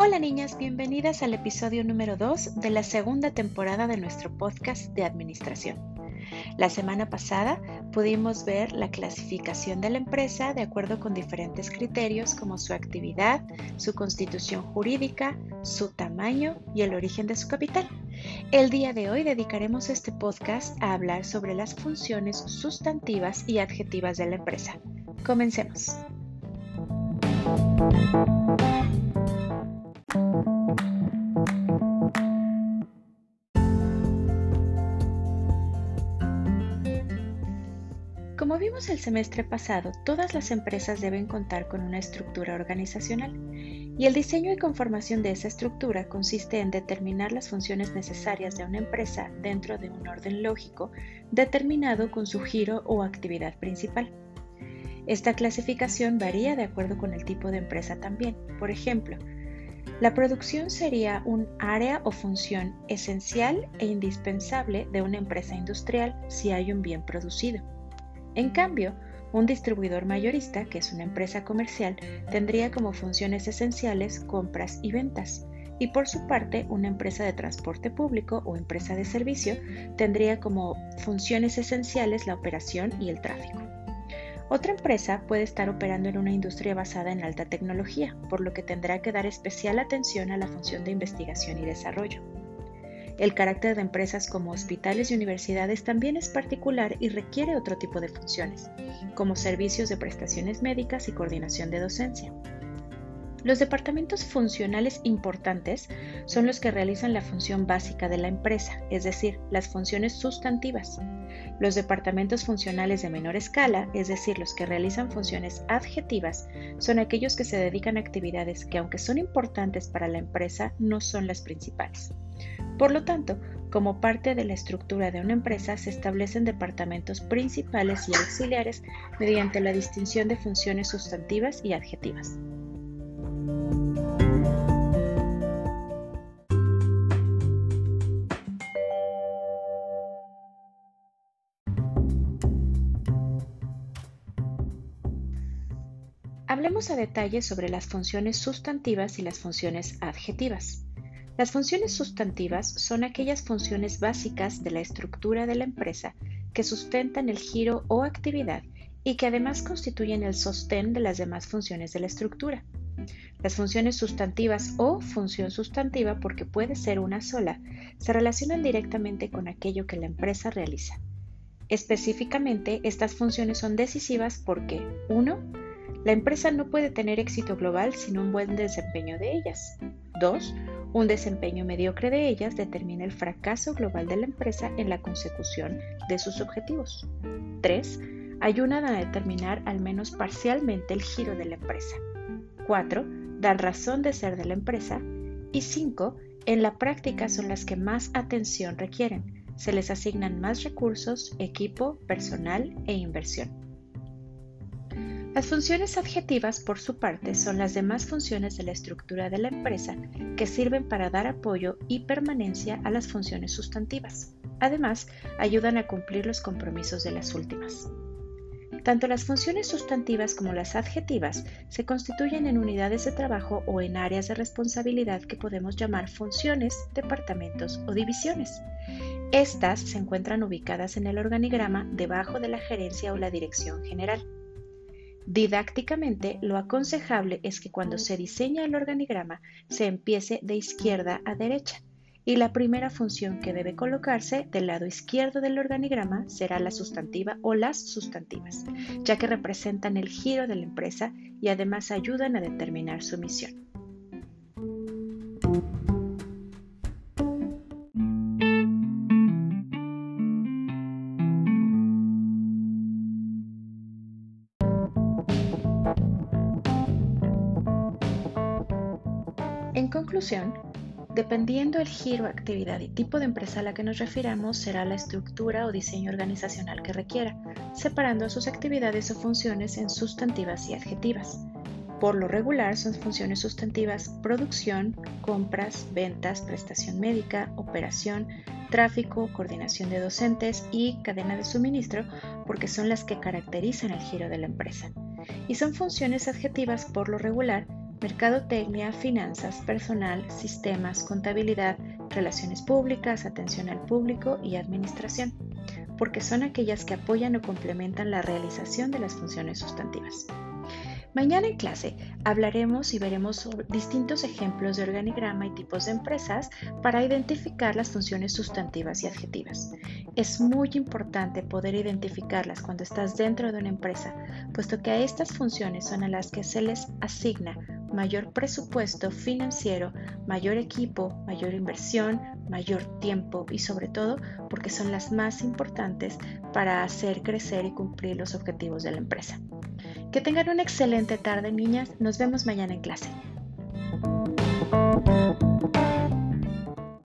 Hola niñas, bienvenidas al episodio número 2 de la segunda temporada de nuestro podcast de administración. La semana pasada pudimos ver la clasificación de la empresa de acuerdo con diferentes criterios como su actividad, su constitución jurídica, su tamaño y el origen de su capital. El día de hoy dedicaremos este podcast a hablar sobre las funciones sustantivas y adjetivas de la empresa. Comencemos. Como vimos el semestre pasado, todas las empresas deben contar con una estructura organizacional y el diseño y conformación de esa estructura consiste en determinar las funciones necesarias de una empresa dentro de un orden lógico determinado con su giro o actividad principal. Esta clasificación varía de acuerdo con el tipo de empresa también. Por ejemplo, la producción sería un área o función esencial e indispensable de una empresa industrial si hay un bien producido. En cambio, un distribuidor mayorista, que es una empresa comercial, tendría como funciones esenciales compras y ventas. Y por su parte, una empresa de transporte público o empresa de servicio tendría como funciones esenciales la operación y el tráfico. Otra empresa puede estar operando en una industria basada en alta tecnología, por lo que tendrá que dar especial atención a la función de investigación y desarrollo. El carácter de empresas como hospitales y universidades también es particular y requiere otro tipo de funciones, como servicios de prestaciones médicas y coordinación de docencia. Los departamentos funcionales importantes son los que realizan la función básica de la empresa, es decir, las funciones sustantivas. Los departamentos funcionales de menor escala, es decir, los que realizan funciones adjetivas, son aquellos que se dedican a actividades que aunque son importantes para la empresa, no son las principales. Por lo tanto, como parte de la estructura de una empresa se establecen departamentos principales y auxiliares mediante la distinción de funciones sustantivas y adjetivas. Hablemos a detalle sobre las funciones sustantivas y las funciones adjetivas. Las funciones sustantivas son aquellas funciones básicas de la estructura de la empresa que sustentan el giro o actividad y que además constituyen el sostén de las demás funciones de la estructura. Las funciones sustantivas o función sustantiva, porque puede ser una sola, se relacionan directamente con aquello que la empresa realiza. Específicamente, estas funciones son decisivas porque 1. La empresa no puede tener éxito global sin un buen desempeño de ellas. 2. Un desempeño mediocre de ellas determina el fracaso global de la empresa en la consecución de sus objetivos. 3. Ayudan a determinar al menos parcialmente el giro de la empresa. 4. Dan razón de ser de la empresa. Y 5. En la práctica son las que más atención requieren. Se les asignan más recursos, equipo, personal e inversión. Las funciones adjetivas, por su parte, son las demás funciones de la estructura de la empresa que sirven para dar apoyo y permanencia a las funciones sustantivas. Además, ayudan a cumplir los compromisos de las últimas. Tanto las funciones sustantivas como las adjetivas se constituyen en unidades de trabajo o en áreas de responsabilidad que podemos llamar funciones, departamentos o divisiones. Estas se encuentran ubicadas en el organigrama debajo de la gerencia o la dirección general. Didácticamente, lo aconsejable es que cuando se diseña el organigrama se empiece de izquierda a derecha y la primera función que debe colocarse del lado izquierdo del organigrama será la sustantiva o las sustantivas, ya que representan el giro de la empresa y además ayudan a determinar su misión. Conclusión, dependiendo el giro, actividad y tipo de empresa a la que nos refiramos, será la estructura o diseño organizacional que requiera, separando sus actividades o funciones en sustantivas y adjetivas. Por lo regular son funciones sustantivas producción, compras, ventas, prestación médica, operación, tráfico, coordinación de docentes y cadena de suministro porque son las que caracterizan el giro de la empresa. Y son funciones adjetivas por lo regular mercadotecnia, finanzas, personal, sistemas, contabilidad, relaciones públicas, atención al público y administración, porque son aquellas que apoyan o complementan la realización de las funciones sustantivas. Mañana en clase hablaremos y veremos distintos ejemplos de organigrama y tipos de empresas para identificar las funciones sustantivas y adjetivas. Es muy importante poder identificarlas cuando estás dentro de una empresa, puesto que a estas funciones son a las que se les asigna mayor presupuesto financiero, mayor equipo, mayor inversión, mayor tiempo y sobre todo porque son las más importantes para hacer crecer y cumplir los objetivos de la empresa. Que tengan una excelente tarde, niñas. Nos vemos mañana en clase.